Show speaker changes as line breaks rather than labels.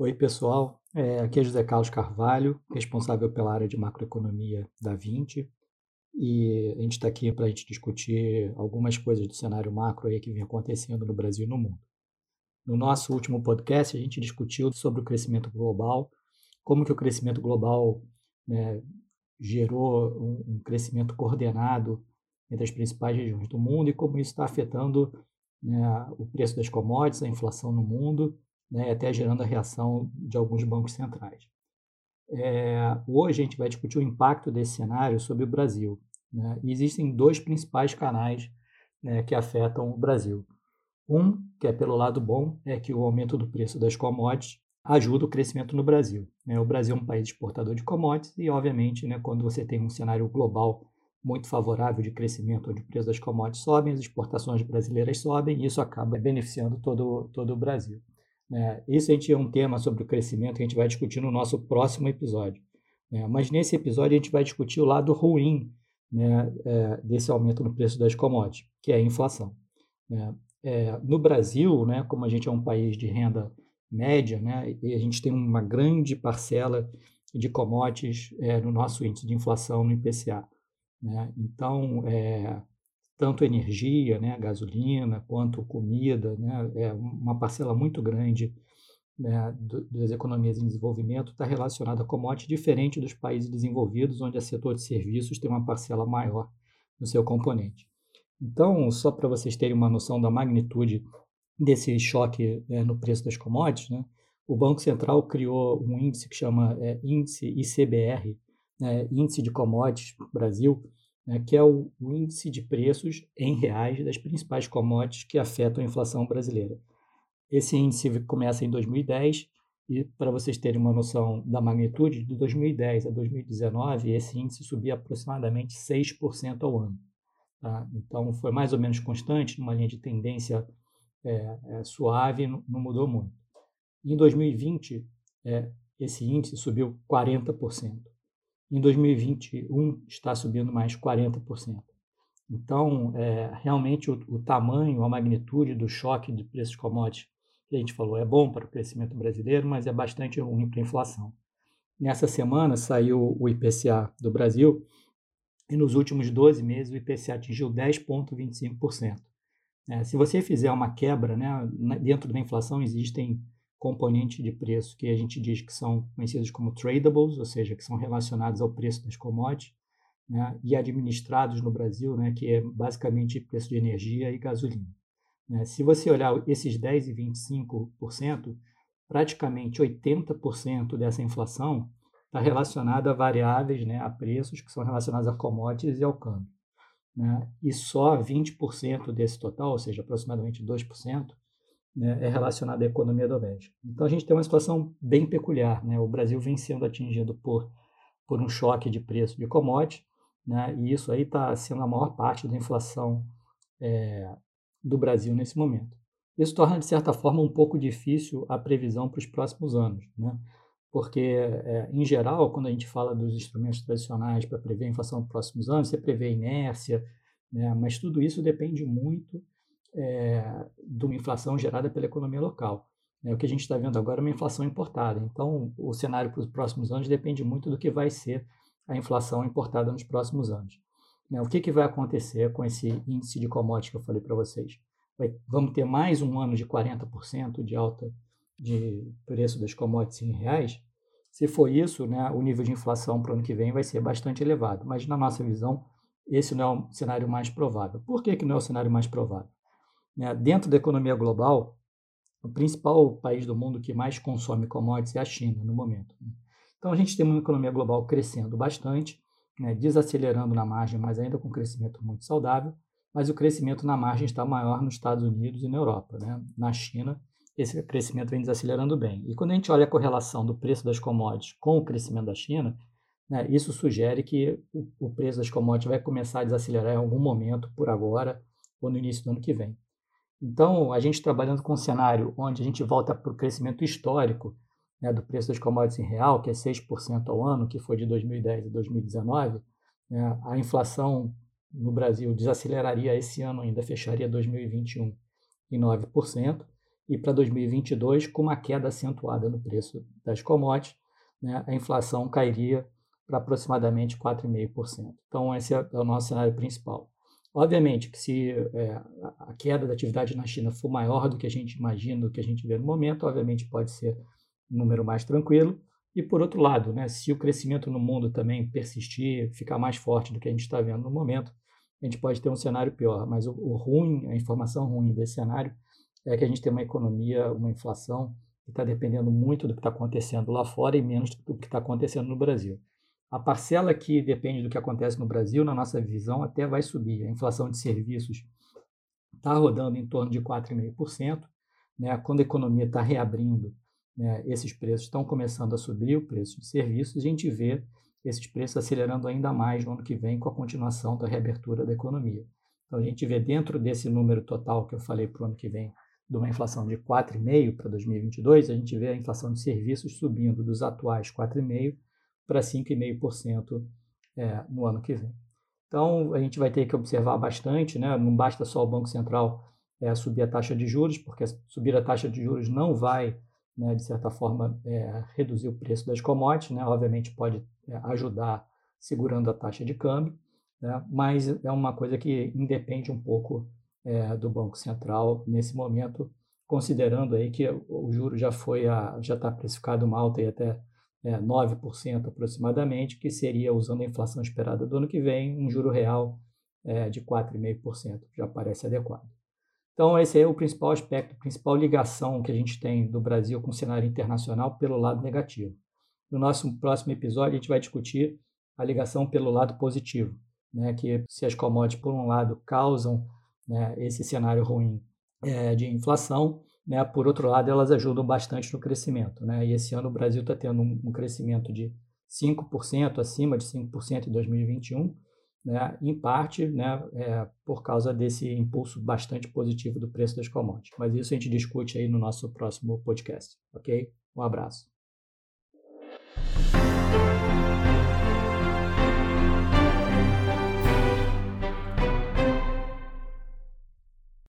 Oi, pessoal. É, aqui é José Carlos Carvalho, responsável pela área de macroeconomia da 20. E a gente está aqui para a gente discutir algumas coisas do cenário macro aí que vem acontecendo no Brasil e no mundo. No nosso último podcast, a gente discutiu sobre o crescimento global, como que o crescimento global né, gerou um, um, crescimento coordenado entre as principais regiões do mundo e como isso está afetando né, o preço das commodities, a inflação no mundo né, até gerando a reação de alguns bancos centrais. É, hoje a gente vai discutir o impacto desse cenário sobre o Brasil. Né, e existem dois principais canais né, que afetam o Brasil. Um, que é pelo lado bom, é que o aumento do preço das commodities ajuda o crescimento no Brasil. Né? O Brasil é um país exportador de commodities e, obviamente, né, quando você tem um cenário global muito favorável de crescimento, onde o preço das commodities sobem, as exportações brasileiras sobem, e isso acaba beneficiando todo, todo o Brasil. É, esse a gente é um tema sobre o crescimento que a gente vai discutir no nosso próximo episódio. É, mas nesse episódio a gente vai discutir o lado ruim né, é, desse aumento no preço das commodities, que é a inflação. Né. É, no Brasil, né, como a gente é um país de renda média, né, e a gente tem uma grande parcela de commodities é, no nosso índice de inflação no IPCA. Né? Então, é, tanto energia, né, gasolina, quanto comida, né, é uma parcela muito grande né, das economias em desenvolvimento está relacionada a commodities diferente dos países desenvolvidos, onde o setor de serviços tem uma parcela maior no seu componente. Então, só para vocês terem uma noção da magnitude desse choque né, no preço das commodities, né, o Banco Central criou um índice que chama é, Índice ICBR, né, Índice de Commodities Brasil, né, que é o, o, índice de preços em reais das principais commodities que afetam a inflação brasileira. Esse índice começa em 2010 e, para vocês terem uma noção da magnitude, de 2010 a 2019, esse índice subia aproximadamente 6% ao ano. Tá? Então, foi mais ou menos constante, numa linha de tendência é, é, suave, não, mudou muito. Em 2020, é, esse índice subiu 40%. Em 2021 está subindo mais 40%. Então, é, realmente, o, o, tamanho, a magnitude do choque de preços commodities que a gente falou é bom para o crescimento brasileiro, mas é bastante ruim para a inflação. Nessa semana saiu o IPCA do Brasil e nos últimos 12 meses o IPCA atingiu 10,25%. É, se você fizer uma quebra, né, dentro da inflação existem componentes de preço que a gente diz que são conhecidos como tradables, ou seja, que são relacionados ao preço das commodities, né, e administrados no Brasil, né, que é basicamente preço de energia e gasolina. Né. Se você olhar esses 10% e 25%, praticamente 80% dessa inflação está relacionada a variáveis, né, a preços que são relacionados a commodities e ao câmbio. Né, e só 20% desse total, ou seja, aproximadamente 2%, né, é relacionada à economia doméstica. Então a gente tem uma situação bem peculiar. Né? O Brasil vem sendo atingido por, por um choque de preço de commodities, né? e isso aí está sendo a maior parte da inflação é, do Brasil nesse momento. Isso torna, de certa forma, um pouco difícil a previsão para os próximos anos, né? porque, é, em geral, quando a gente fala dos instrumentos tradicionais para prever a inflação nos próximos anos, você prevê inércia, né? mas tudo isso depende muito é, de uma inflação gerada pela economia local. É, o que a gente está vendo agora é uma inflação importada. Então, o cenário para os próximos anos depende muito do que vai ser a inflação importada nos próximos anos. Né, o que, que vai acontecer com esse índice de commodities que eu falei para vocês? Vai, vamos ter mais um ano de 40% de alta de preço das commodities em reais? Se for isso, né, o nível de inflação para o ano que vem vai ser bastante elevado. Mas, na nossa visão, esse não é o cenário mais provável. Por que, que não é o cenário mais provável? Né? Dentro da economia global, o principal país do mundo que mais consome commodities é a China, no momento. Né? Então, a gente tem uma economia global crescendo bastante, né, desacelerando na margem, mas ainda com crescimento muito saudável, mas o crescimento na margem está maior nos Estados Unidos e na Europa. Né? Na China, esse crescimento vem desacelerando bem. E quando a gente olha a correlação do preço das commodities com o crescimento da China, né, isso sugere que o, o preço das commodities vai começar a desacelerar em algum momento, por agora, ou no início do ano que vem. Então, a gente trabalhando com um cenário onde a gente volta para o crescimento histórico né, do preço das commodities em real, que é 6% ao ano, que foi de 2010 a 2019, né, a inflação no Brasil desaceleraria esse ano ainda, fecharia 2021 em 9%, e para 2022, com uma queda acentuada no preço das commodities, né, a inflação cairia para aproximadamente 4,5%. Então, esse é o nosso cenário principal. Obviamente que se é, a queda da atividade na China for maior do que a gente imagina, do que a gente vê no momento, obviamente pode ser um número mais tranquilo. E por outro lado, né, se o crescimento no mundo também persistir, ficar mais forte do que a gente está vendo no momento, a gente pode ter um cenário pior. Mas o, o ruim, a informação ruim desse cenário é que a gente tem uma economia, uma inflação que está dependendo muito do que está acontecendo lá fora e menos do que está acontecendo no Brasil. A parcela que depende do que acontece no Brasil, na nossa visão, até vai subir. A inflação de serviços está rodando em torno de 4,5%. Né? Quando a economia está reabrindo, né, esses preços estão começando a subir, o preço de serviços, a gente vê esses preços acelerando ainda mais no ano que vem com a continuação da reabertura da economia. Então, a gente vê dentro desse número total que eu falei para o ano que vem, de uma inflação de 4,5% para 2022, a gente vê a inflação de serviços subindo dos atuais 4,5% para 5,5% é, no ano que vem. Então, a gente vai ter que observar bastante, né? não basta só o Banco Central é, subir a taxa de juros, porque subir a taxa de juros não vai, né, de certa forma, é, reduzir o preço das commodities, né? obviamente pode é, ajudar segurando a taxa de câmbio, né? mas é uma coisa que independe um pouco é, do Banco Central nesse momento, considerando aí que o juro já foi a, já está precificado uma alta até é, 9% aproximadamente, que seria, usando a inflação esperada do ano que vem, um juro real é, de 4,5%, já parece adequado. Então, esse é o principal aspecto, a principal ligação que a gente tem do Brasil com o cenário internacional pelo lado negativo. No nosso próximo episódio, a gente vai discutir a ligação pelo lado positivo, né, que se as commodities, por um lado, causam né, esse cenário ruim é, de inflação, né? Por outro lado, elas ajudam bastante no crescimento. Né? E esse ano o Brasil está tendo um, um, crescimento de 5%, acima de 5% em 2021, né? em parte né? É, por causa desse impulso bastante positivo do preço das commodities. Mas isso a gente discute aí no nosso próximo podcast, ok? Um abraço.